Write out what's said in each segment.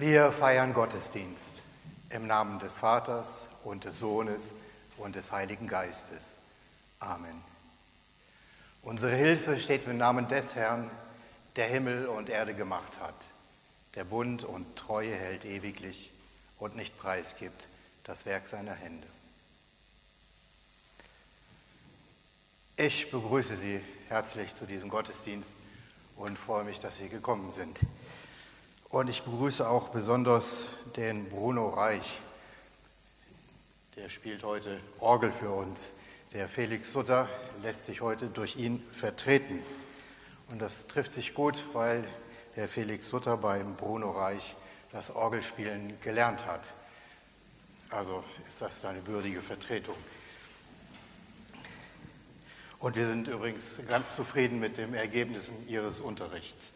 Wir feiern Gottesdienst im Namen des Vaters und des Sohnes und des Heiligen Geistes. Amen. Unsere Hilfe steht im Namen des Herrn, der Himmel und Erde gemacht hat, der Bund und Treue hält ewiglich und nicht preisgibt das Werk seiner Hände. Ich begrüße Sie herzlich zu diesem Gottesdienst und freue mich, dass Sie gekommen sind. Und ich begrüße auch besonders den Bruno Reich. Der spielt heute Orgel für uns. Der Felix Sutter lässt sich heute durch ihn vertreten. Und das trifft sich gut, weil der Felix Sutter beim Bruno Reich das Orgelspielen gelernt hat. Also ist das eine würdige Vertretung. Und wir sind übrigens ganz zufrieden mit den Ergebnissen Ihres Unterrichts.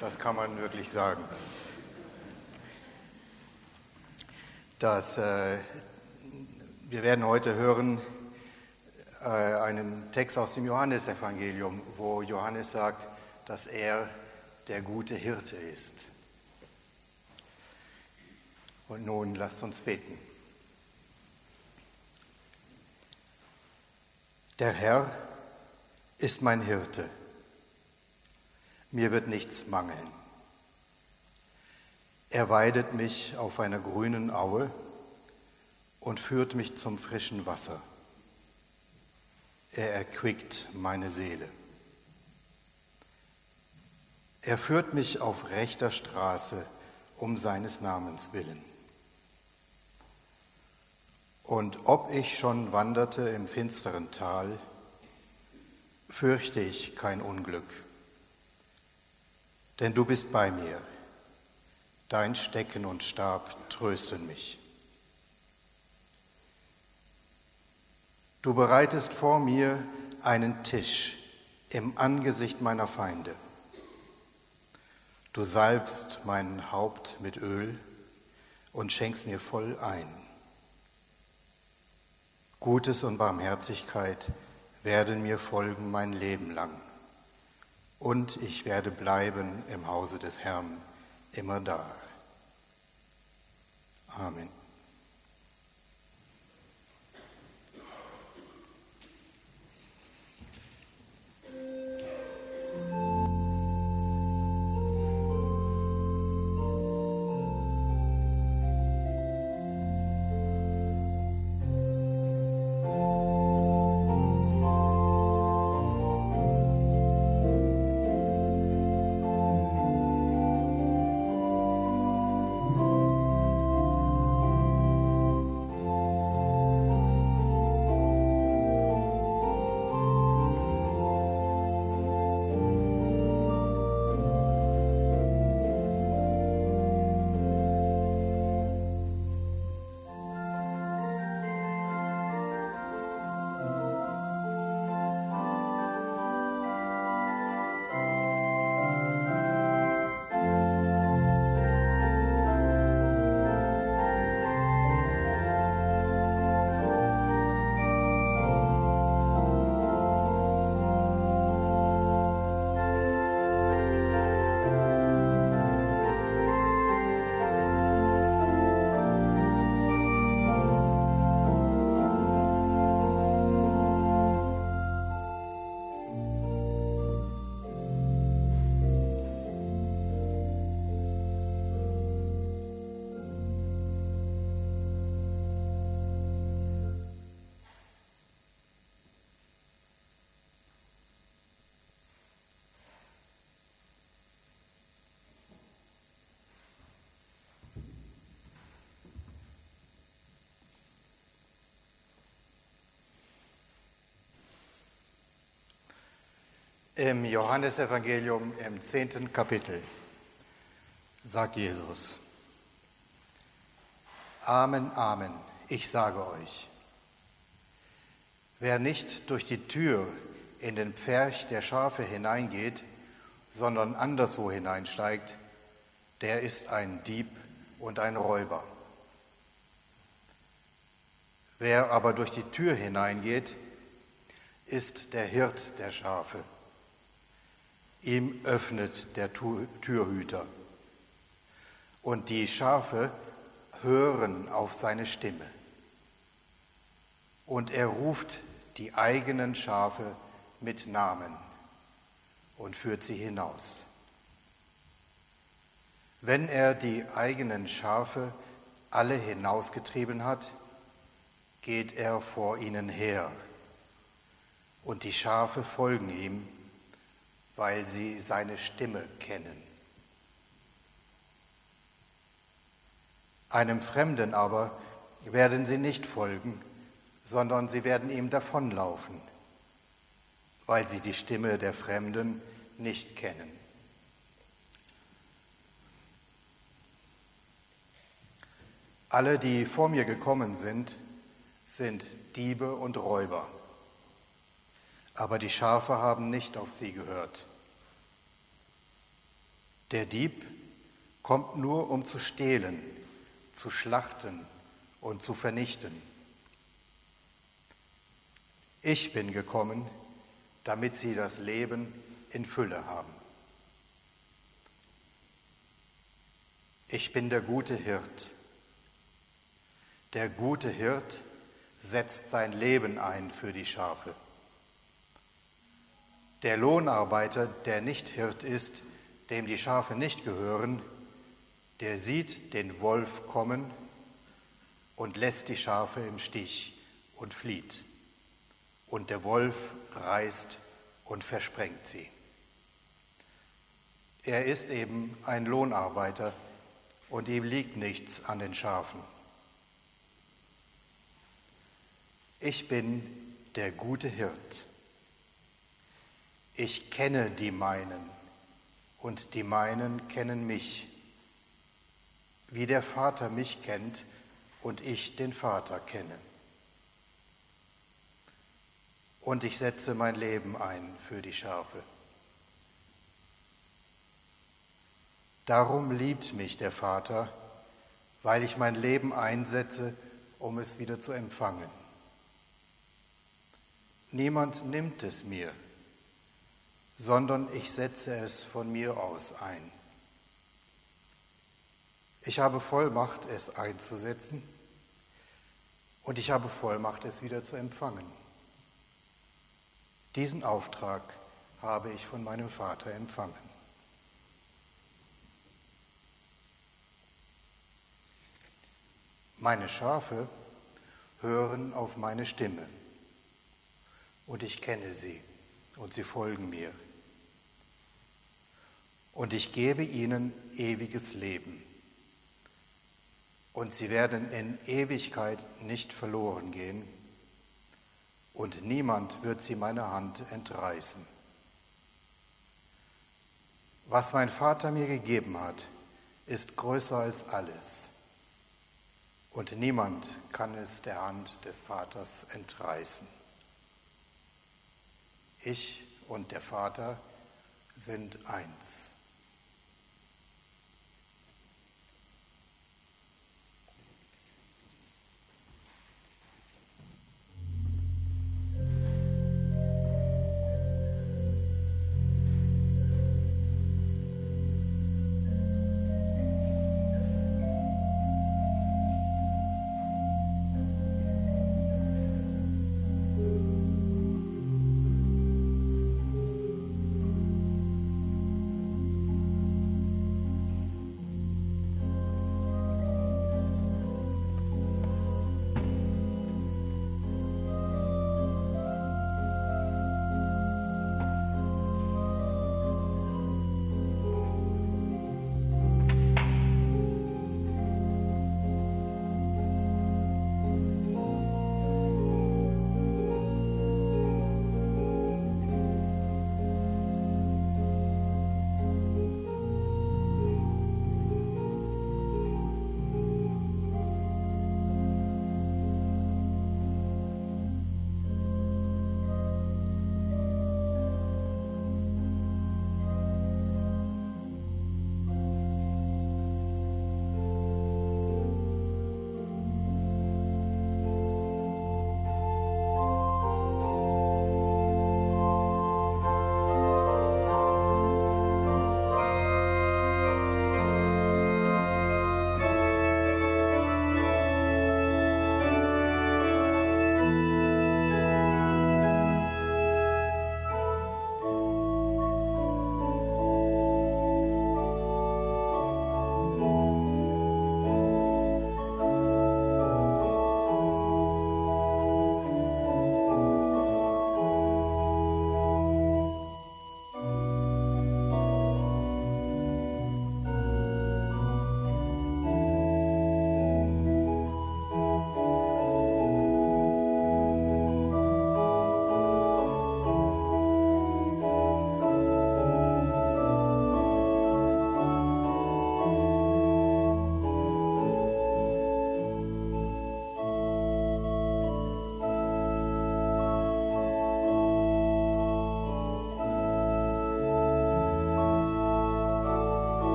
Das kann man wirklich sagen. Das, äh, wir werden heute hören äh, einen Text aus dem Johannesevangelium, wo Johannes sagt, dass er der gute Hirte ist. Und nun lasst uns beten. Der Herr ist mein Hirte mir wird nichts mangeln. Er weidet mich auf einer grünen Aue und führt mich zum frischen Wasser. Er erquickt meine Seele. Er führt mich auf rechter Straße um seines Namens willen. Und ob ich schon wanderte im finsteren Tal, fürchte ich kein Unglück denn du bist bei mir. Dein Stecken und Stab trösten mich. Du bereitest vor mir einen Tisch im Angesicht meiner Feinde. Du salbst mein Haupt mit Öl und schenkst mir voll ein. Gutes und Barmherzigkeit werden mir folgen mein Leben lang und ich werde bleiben im Hause des Herrn immer da. Amen. Im Johannesevangelium im zehnten Kapitel sagt Jesus, Amen, Amen, ich sage euch, wer nicht durch die Tür in den Pferch der Schafe hineingeht, sondern anderswo hineinsteigt, der ist ein Dieb und ein Räuber. Wer aber durch die Tür hineingeht, ist der Hirt der Schafe. Ihm öffnet der Türhüter. und die Schafe hören auf seine Stimme. Und er ruft die eigenen Schafe mit Namen und führt sie hinaus. Wenn er die eigenen Schafe alle hinausgetrieben hat, geht er vor ihnen her, und die Schafe folgen ihm, weil sie seine Stimme kennen. Einem Fremden aber werden sie nicht folgen, sondern sie werden ihm davonlaufen, weil sie die Stimme der Fremden nicht kennen. Alle, die vor mir gekommen sind, sind Diebe und Räuber, aber die Schafe haben nicht auf sie gehört. Der Dieb kommt nur, um zu stehlen, zu schlachten und zu vernichten. Ich bin gekommen, damit sie das Leben in Fülle haben. Ich bin der gute Hirt. Der gute Hirt setzt sein Leben ein für die Schafe. Der Lohnarbeiter, der nicht Hirt ist, dem die Schafe nicht gehören, der sieht den Wolf kommen und lässt die Schafe im Stich und flieht. Und der Wolf reißt und versprengt sie. Er ist eben ein Lohnarbeiter und ihm liegt nichts an den Schafen. Ich bin der gute Hirt. Ich kenne die meinen und die meinen kennen mich, wie der Vater mich kennt und ich den Vater kenne. Und ich setze mein Leben ein für die Schafe. Darum liebt mich der Vater, weil ich mein Leben einsetze, um es wieder zu empfangen. Niemand nimmt es mir, sondern ich setze es von mir aus ein. Ich habe Vollmacht, es einzusetzen und ich habe Vollmacht, es wieder zu empfangen. Diesen Auftrag habe ich von meinem Vater empfangen. Meine Schafe hören auf meine Stimme und ich kenne sie und sie folgen mir. Und ich gebe ihnen ewiges Leben. Und sie werden in Ewigkeit nicht verloren gehen. Und niemand wird sie meiner Hand entreißen. Was mein Vater mir gegeben hat, ist größer als alles. Und niemand kann es der Hand des Vaters entreißen. Ich und der Vater sind eins.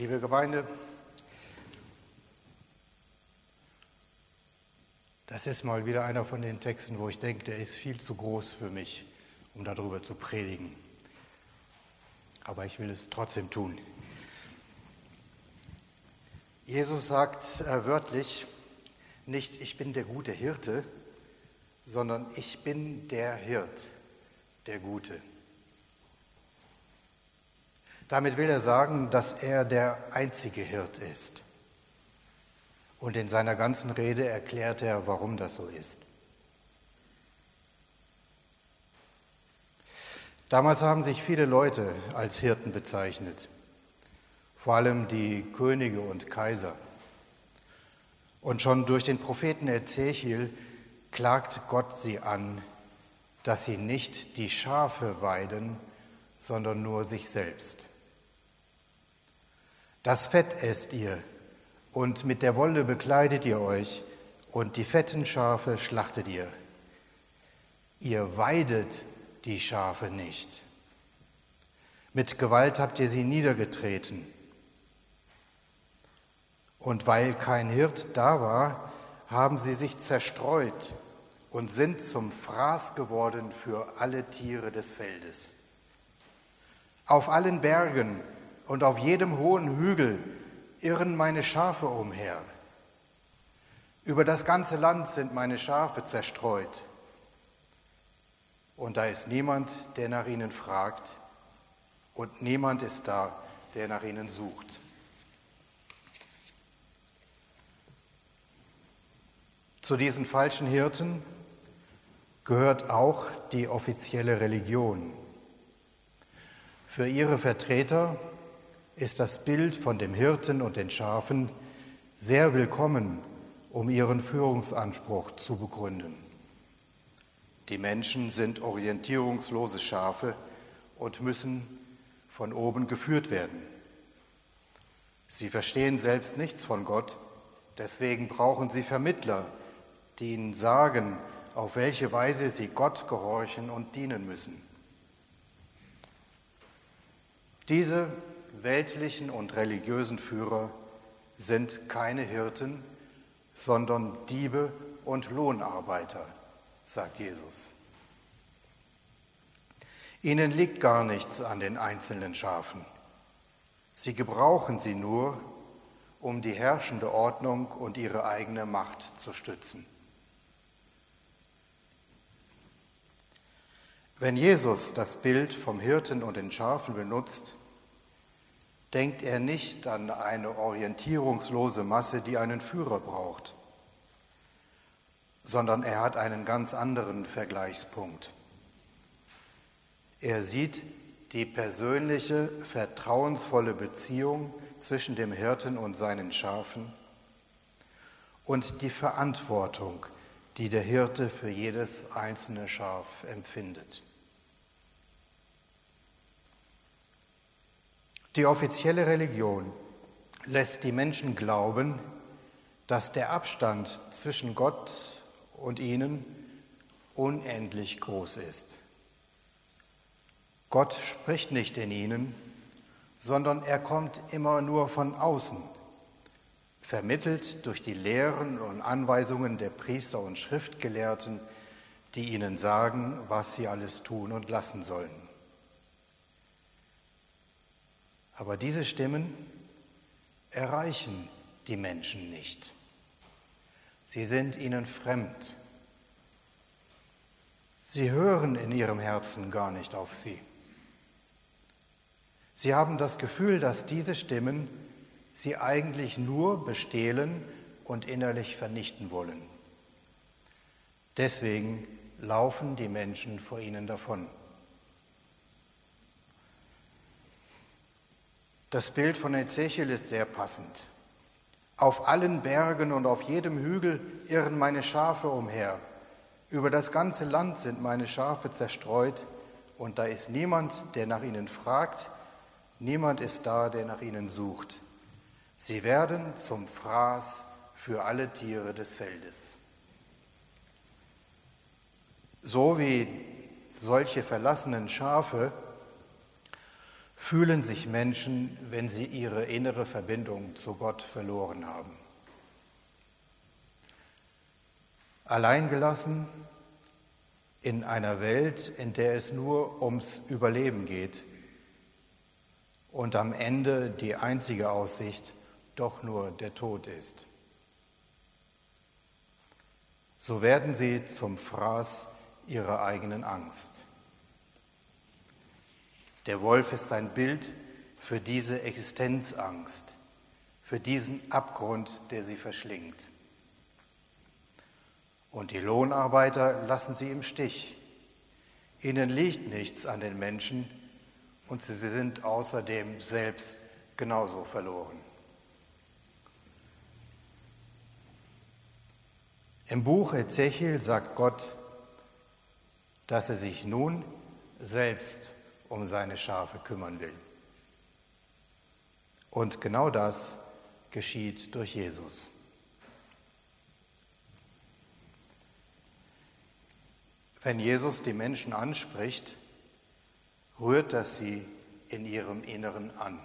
Liebe Gemeinde, das ist mal wieder einer von den Texten, wo ich denke, der ist viel zu groß für mich, um darüber zu predigen. Aber ich will es trotzdem tun. Jesus sagt äh, wörtlich nicht, ich bin der gute Hirte, sondern ich bin der Hirt, der Gute. Damit will er sagen, dass er der einzige Hirt ist. Und in seiner ganzen Rede erklärt er, warum das so ist. Damals haben sich viele Leute als Hirten bezeichnet, vor allem die Könige und Kaiser. Und schon durch den Propheten Ezechiel klagt Gott sie an, dass sie nicht die Schafe weiden, sondern nur sich selbst. Das Fett esst ihr und mit der Wolle bekleidet ihr euch und die fetten Schafe schlachtet ihr. Ihr weidet die Schafe nicht. Mit Gewalt habt ihr sie niedergetreten. Und weil kein Hirt da war, haben sie sich zerstreut und sind zum Fraß geworden für alle Tiere des Feldes. Auf allen Bergen und auf jedem hohen Hügel irren meine Schafe umher. Über das ganze Land sind meine Schafe zerstreut. Und da ist niemand, der nach ihnen fragt, und niemand ist da, der nach ihnen sucht. Zu diesen falschen Hirten gehört auch die offizielle Religion. Für ihre Vertreter ist das Bild von dem Hirten und den Schafen sehr willkommen, um ihren Führungsanspruch zu begründen. Die Menschen sind orientierungslose Schafe und müssen von oben geführt werden. Sie verstehen selbst nichts von Gott, deswegen brauchen sie Vermittler, die ihnen sagen, auf welche Weise sie Gott gehorchen und dienen müssen. Diese weltlichen und religiösen Führer sind keine Hirten, sondern Diebe und Lohnarbeiter, sagt Jesus. Ihnen liegt gar nichts an den einzelnen Schafen. Sie gebrauchen sie nur, um die herrschende Ordnung und ihre eigene Macht zu stützen. Wenn Jesus das Bild vom Hirten und den Schafen benutzt, denkt er nicht an eine orientierungslose Masse, die einen Führer braucht, sondern er hat einen ganz anderen Vergleichspunkt. Er sieht die persönliche, vertrauensvolle Beziehung zwischen dem Hirten und seinen Schafen und die Verantwortung, die der Hirte für jedes einzelne Schaf empfindet. Die offizielle Religion lässt die Menschen glauben, dass der Abstand zwischen Gott und ihnen unendlich groß ist. Gott spricht nicht in ihnen, sondern er kommt immer nur von außen, vermittelt durch die Lehren und Anweisungen der Priester und Schriftgelehrten, die ihnen sagen, was sie alles tun und lassen sollen. Aber diese Stimmen erreichen die Menschen nicht. Sie sind ihnen fremd. Sie hören in ihrem Herzen gar nicht auf sie. Sie haben das Gefühl, dass diese Stimmen sie eigentlich nur bestehlen und innerlich vernichten wollen. Deswegen laufen die Menschen vor ihnen davon. Das Bild von Ezechiel ist sehr passend. Auf allen Bergen und auf jedem Hügel irren meine Schafe umher. Über das ganze Land sind meine Schafe zerstreut und da ist niemand, der nach ihnen fragt, niemand ist da, der nach ihnen sucht. Sie werden zum Fraß für alle Tiere des Feldes. So wie solche verlassenen Schafe fühlen sich Menschen, wenn sie ihre innere Verbindung zu Gott verloren haben. Alleingelassen in einer Welt, in der es nur ums Überleben geht und am Ende die einzige Aussicht doch nur der Tod ist. So werden sie zum Fraß ihrer eigenen Angst. Der Wolf ist ein Bild für diese Existenzangst, für diesen Abgrund, der sie verschlingt. Und die Lohnarbeiter lassen sie im Stich. Ihnen liegt nichts an den Menschen und sie sind außerdem selbst genauso verloren. Im Buch Ezechiel sagt Gott, dass er sich nun selbst um seine Schafe kümmern will. Und genau das geschieht durch Jesus. Wenn Jesus die Menschen anspricht, rührt das sie in ihrem Inneren an.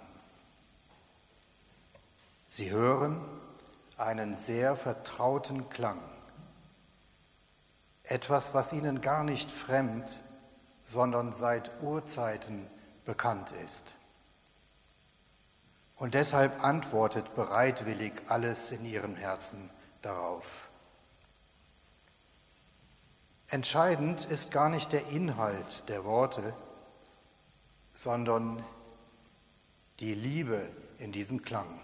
Sie hören einen sehr vertrauten Klang, etwas, was ihnen gar nicht fremd, sondern seit Urzeiten bekannt ist. Und deshalb antwortet bereitwillig alles in ihrem Herzen darauf. Entscheidend ist gar nicht der Inhalt der Worte, sondern die Liebe in diesem Klang.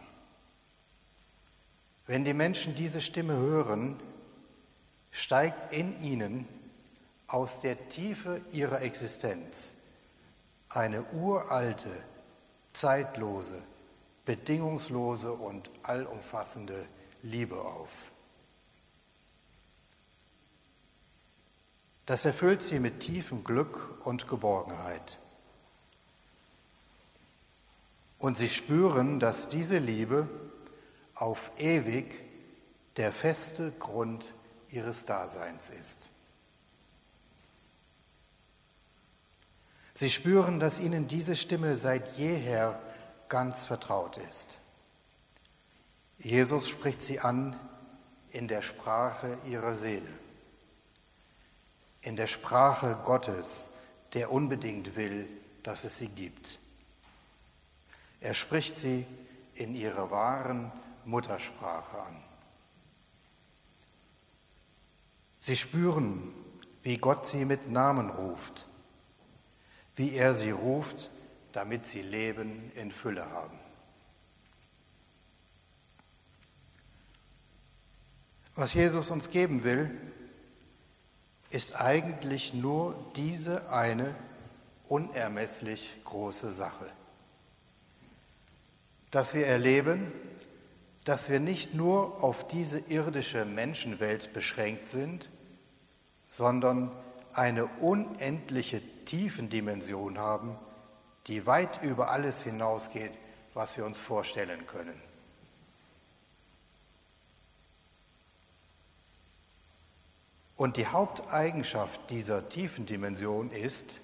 Wenn die Menschen diese Stimme hören, steigt in ihnen aus der Tiefe ihrer Existenz eine uralte, zeitlose, bedingungslose und allumfassende Liebe auf. Das erfüllt sie mit tiefem Glück und Geborgenheit. Und sie spüren, dass diese Liebe auf ewig der feste Grund ihres Daseins ist. Sie spüren, dass ihnen diese Stimme seit jeher ganz vertraut ist. Jesus spricht sie an in der Sprache ihrer Seele in der Sprache Gottes, der unbedingt will, dass es sie gibt. Er spricht sie in ihrer wahren Muttersprache an. Sie spüren, wie Gott sie mit Namen ruft, wie er sie ruft, damit sie Leben in Fülle haben. Was Jesus uns geben will, ist eigentlich nur diese eine unermesslich große Sache. Dass wir erleben, dass wir nicht nur auf diese irdische Menschenwelt beschränkt sind, sondern eine unendliche Tiefendimension haben, die weit über alles hinausgeht, was wir uns vorstellen können. Und die Haupteigenschaft dieser tiefen Dimension ist,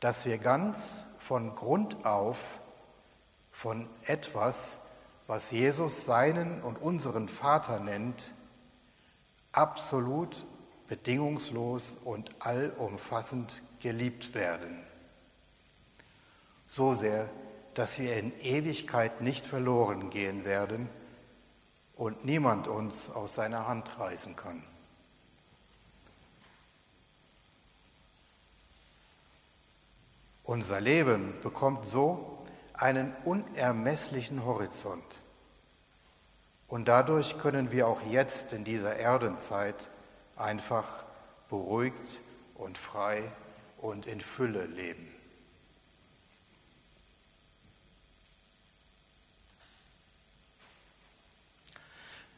dass wir ganz von Grund auf von etwas, was Jesus seinen und unseren Vater nennt, absolut, bedingungslos und allumfassend geliebt werden. So sehr, dass wir in Ewigkeit nicht verloren gehen werden und niemand uns aus seiner Hand reißen kann. Unser Leben bekommt so einen unermesslichen Horizont. Und dadurch können wir auch jetzt in dieser Erdenzeit einfach beruhigt und frei und in Fülle leben.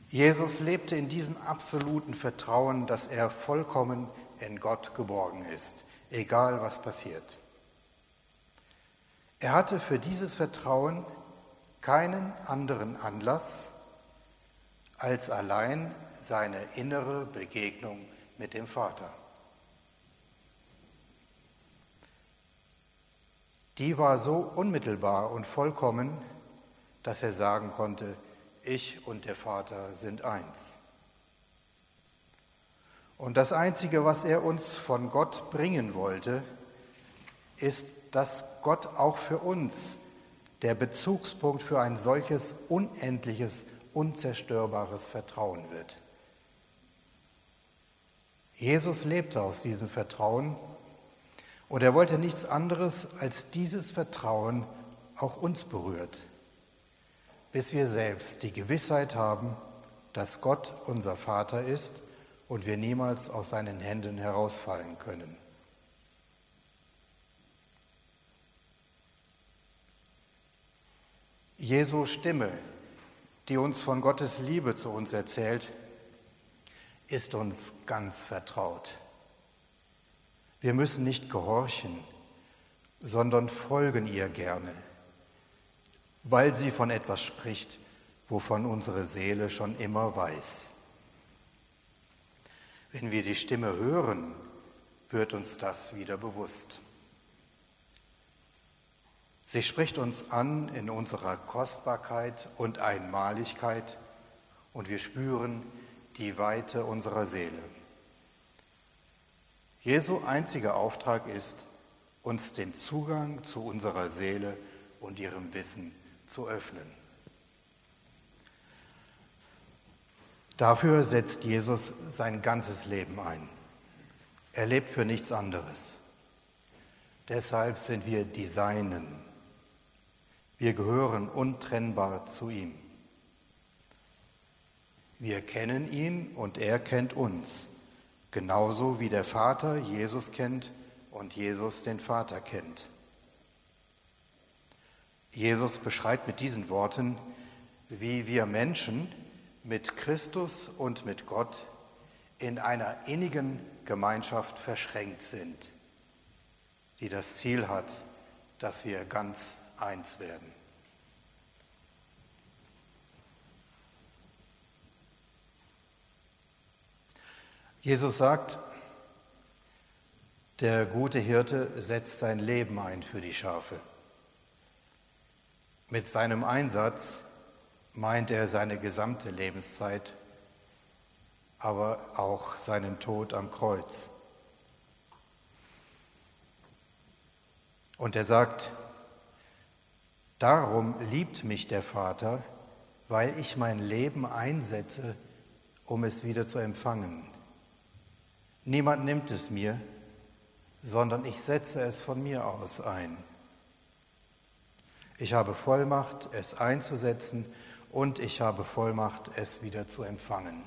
Jesus lebte in diesem absoluten Vertrauen, dass er vollkommen in Gott geborgen ist, egal was passiert. Er hatte für dieses Vertrauen keinen anderen Anlass als allein seine innere Begegnung mit dem Vater. Die war so unmittelbar und vollkommen, dass er sagen konnte, ich und der Vater sind eins. Und das Einzige, was er uns von Gott bringen wollte, ist, dass Gott auch für uns der Bezugspunkt für ein solches unendliches, unzerstörbares Vertrauen wird. Jesus lebte aus diesem Vertrauen und er wollte nichts anderes, als dieses Vertrauen auch uns berührt, bis wir selbst die Gewissheit haben, dass Gott unser Vater ist und wir niemals aus seinen Händen herausfallen können. Jesu Stimme, die uns von Gottes Liebe zu uns erzählt, ist uns ganz vertraut. Wir müssen nicht gehorchen, sondern folgen ihr gerne, weil sie von etwas spricht, wovon unsere Seele schon immer weiß. Wenn wir die Stimme hören, wird uns das wieder bewusst. Sie spricht uns an in unserer Kostbarkeit und Einmaligkeit und wir spüren die Weite unserer Seele. Jesu einziger Auftrag ist, uns den Zugang zu unserer Seele und ihrem Wissen zu öffnen. Dafür setzt Jesus sein ganzes Leben ein. Er lebt für nichts anderes. Deshalb sind wir die Seinen. Wir gehören untrennbar zu ihm. Wir kennen ihn und er kennt uns. Genauso wie der Vater Jesus kennt und Jesus den Vater kennt. Jesus beschreibt mit diesen Worten, wie wir Menschen mit Christus und mit Gott in einer innigen Gemeinschaft verschränkt sind, die das Ziel hat, dass wir ganz eins werden. Jesus sagt, der gute Hirte setzt sein Leben ein für die Schafe. Mit seinem Einsatz meint er seine gesamte Lebenszeit, aber auch seinen Tod am Kreuz. Und er sagt, darum liebt mich der Vater, weil ich mein Leben einsetze, um es wieder zu empfangen. Niemand nimmt es mir, sondern ich setze es von mir aus ein. Ich habe Vollmacht, es einzusetzen und ich habe Vollmacht, es wieder zu empfangen.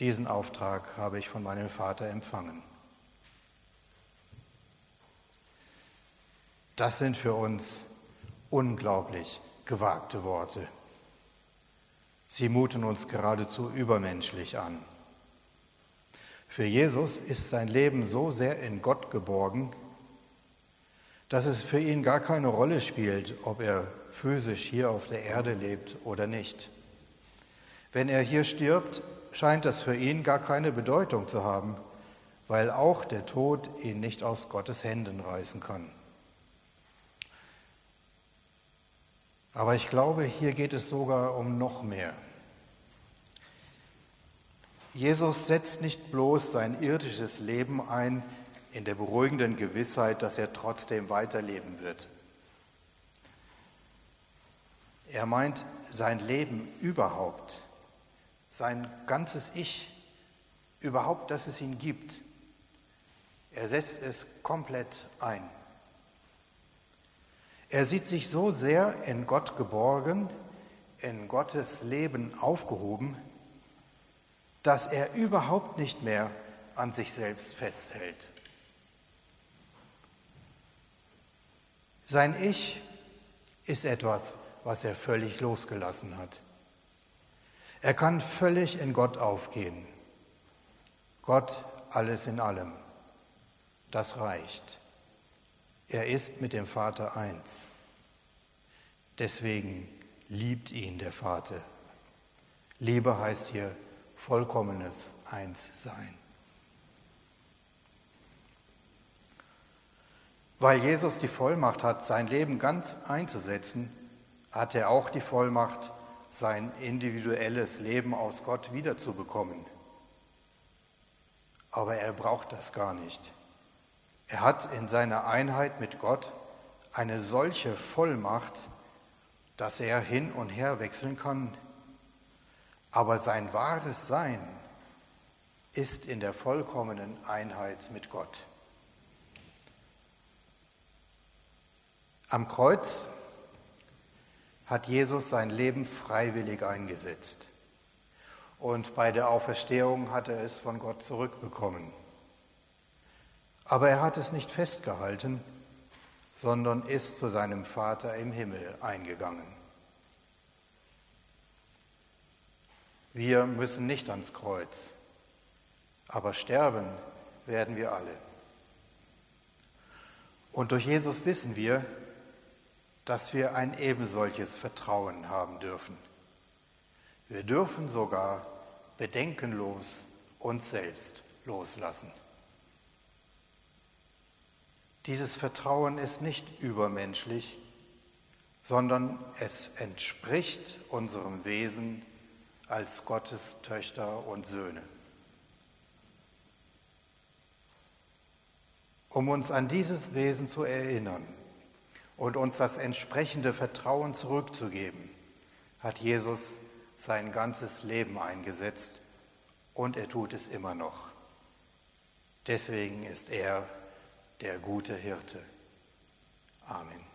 Diesen Auftrag habe ich von meinem Vater empfangen. Das sind für uns unglaublich gewagte Worte. Sie muten uns geradezu übermenschlich an. Für Jesus ist sein Leben so sehr in Gott geborgen, dass es für ihn gar keine Rolle spielt, ob er physisch hier auf der Erde lebt oder nicht. Wenn er hier stirbt, scheint das für ihn gar keine Bedeutung zu haben, weil auch der Tod ihn nicht aus Gottes Händen reißen kann. Aber ich glaube, hier geht es sogar um noch mehr. Jesus setzt nicht bloß sein irdisches Leben ein in der beruhigenden Gewissheit, dass er trotzdem weiterleben wird. Er meint sein Leben überhaupt, sein ganzes Ich, überhaupt, dass es ihn gibt. Er setzt es komplett ein. Er sieht sich so sehr in Gott geborgen, in Gottes Leben aufgehoben, dass er überhaupt nicht mehr an sich selbst festhält. Sein Ich ist etwas, was er völlig losgelassen hat. Er kann völlig in Gott aufgehen. Gott alles in allem. Das reicht. Er ist mit dem Vater eins. Deswegen liebt ihn der Vater. Liebe heißt hier vollkommenes Einssein. Weil Jesus die Vollmacht hat, sein Leben ganz einzusetzen, hat er auch die Vollmacht, sein individuelles Leben aus Gott wiederzubekommen. Aber er braucht das gar nicht. Er hat in seiner Einheit mit Gott eine solche Vollmacht, dass er hin und her wechseln kann. Aber sein wahres Sein ist in der vollkommenen Einheit mit Gott. Am Kreuz hat Jesus sein Leben freiwillig eingesetzt. Und bei der Auferstehung hat er es von Gott zurückbekommen. Aber er hat es nicht festgehalten, sondern ist zu seinem Vater im Himmel eingegangen. Wir müssen nicht ans Kreuz, aber sterben werden wir alle. Und durch Jesus wissen wir, dass wir ein ebensolches Vertrauen haben dürfen. Wir dürfen sogar bedenkenlos uns selbst loslassen. Dieses Vertrauen ist nicht übermenschlich, sondern es entspricht unserem Wesen als Gottes Töchter und Söhne. Um uns an dieses Wesen zu erinnern und uns das entsprechende Vertrauen zurückzugeben, hat Jesus sein ganzes Leben eingesetzt und er tut es immer noch. Deswegen ist er der gute Hirte. Amen.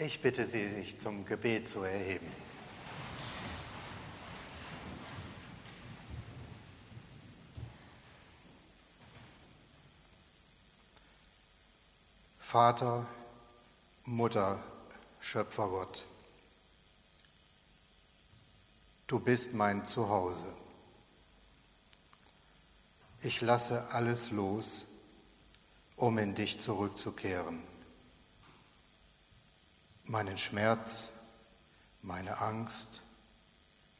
Ich bitte Sie, sich zum Gebet zu erheben. Vater, Mutter, Schöpfergott, du bist mein Zuhause. Ich lasse alles los, um in dich zurückzukehren. Meinen Schmerz, meine Angst,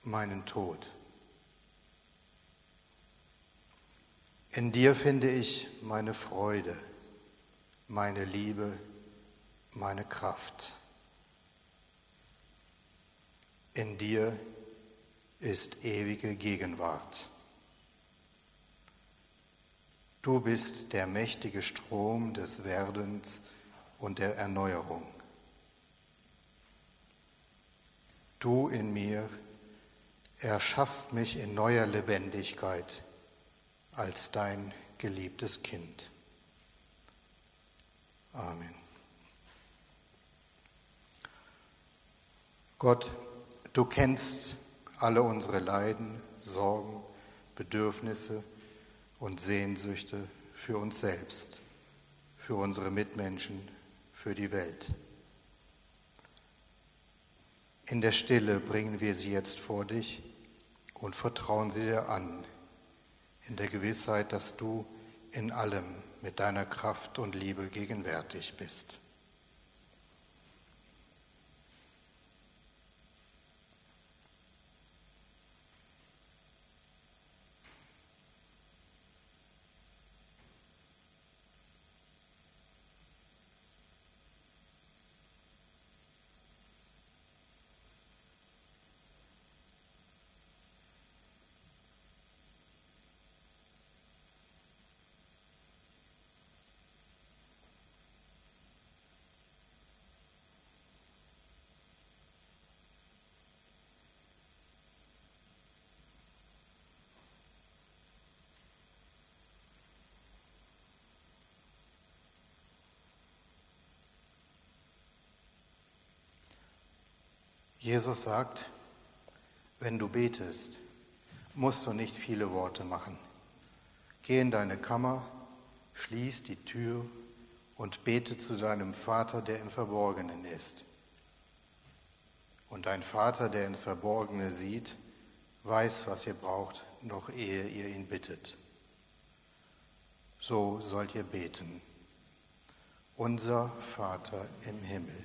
meinen Tod. In dir finde ich meine Freude, meine Liebe, meine Kraft. In dir ist ewige Gegenwart. Du bist der mächtige Strom des Werdens und der Erneuerung. Du in mir erschaffst mich in neuer Lebendigkeit als dein geliebtes Kind. Amen. Gott, du kennst alle unsere Leiden, Sorgen, Bedürfnisse und Sehnsüchte für uns selbst, für unsere Mitmenschen, für die Welt. In der Stille bringen wir sie jetzt vor dich und vertrauen sie dir an, in der Gewissheit, dass du in allem mit deiner Kraft und Liebe gegenwärtig bist. Jesus sagt, wenn du betest, musst du nicht viele Worte machen. Geh in deine Kammer, schließ die Tür und bete zu deinem Vater, der im Verborgenen ist. Und dein Vater, der ins Verborgene sieht, weiß, was ihr braucht, noch ehe ihr ihn bittet. So sollt ihr beten. Unser Vater im Himmel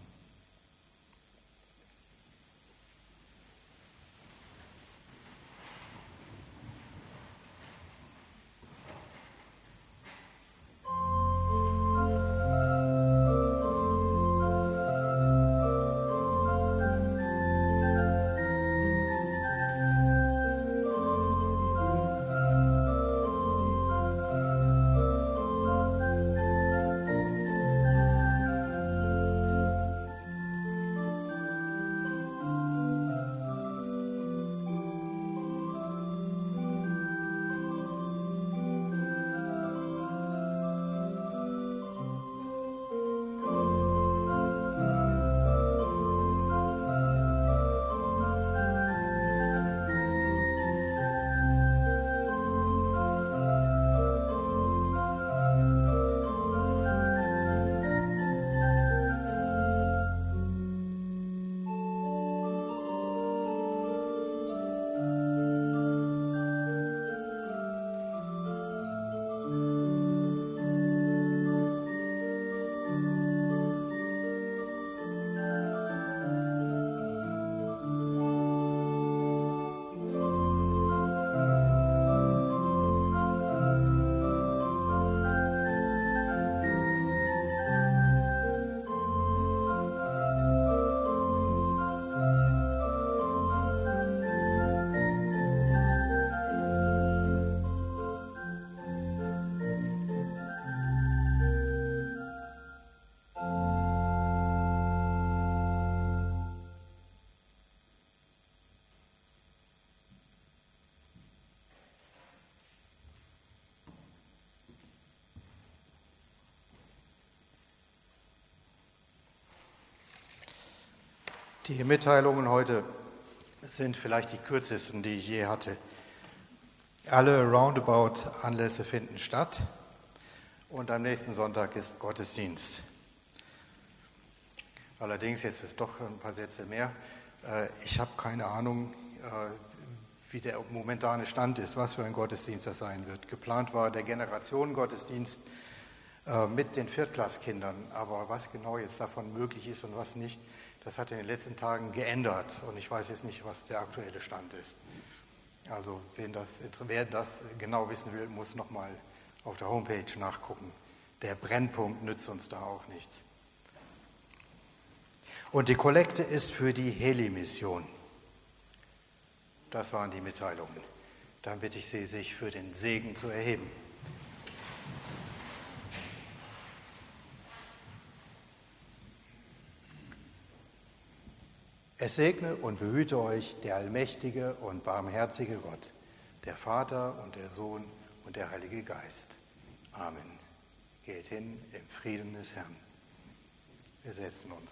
Die Mitteilungen heute sind vielleicht die kürzesten, die ich je hatte. Alle Roundabout-Anlässe finden statt und am nächsten Sonntag ist Gottesdienst. Allerdings, jetzt ist doch ein paar Sätze mehr. Äh, ich habe keine Ahnung, äh, wie der momentane Stand ist, was für ein Gottesdienst das sein wird. Geplant war der Generationengottesdienst äh, mit den Viertklasskindern, aber was genau jetzt davon möglich ist und was nicht, das hat in den letzten Tagen geändert und ich weiß jetzt nicht, was der aktuelle Stand ist. Also das, wer das genau wissen will, muss nochmal auf der Homepage nachgucken. Der Brennpunkt nützt uns da auch nichts. Und die Kollekte ist für die Heli-Mission. Das waren die Mitteilungen. Dann bitte ich Sie, sich für den Segen zu erheben. Es segne und behüte euch der allmächtige und barmherzige Gott, der Vater und der Sohn und der Heilige Geist. Amen. Geht hin im Frieden des Herrn. Wir setzen uns.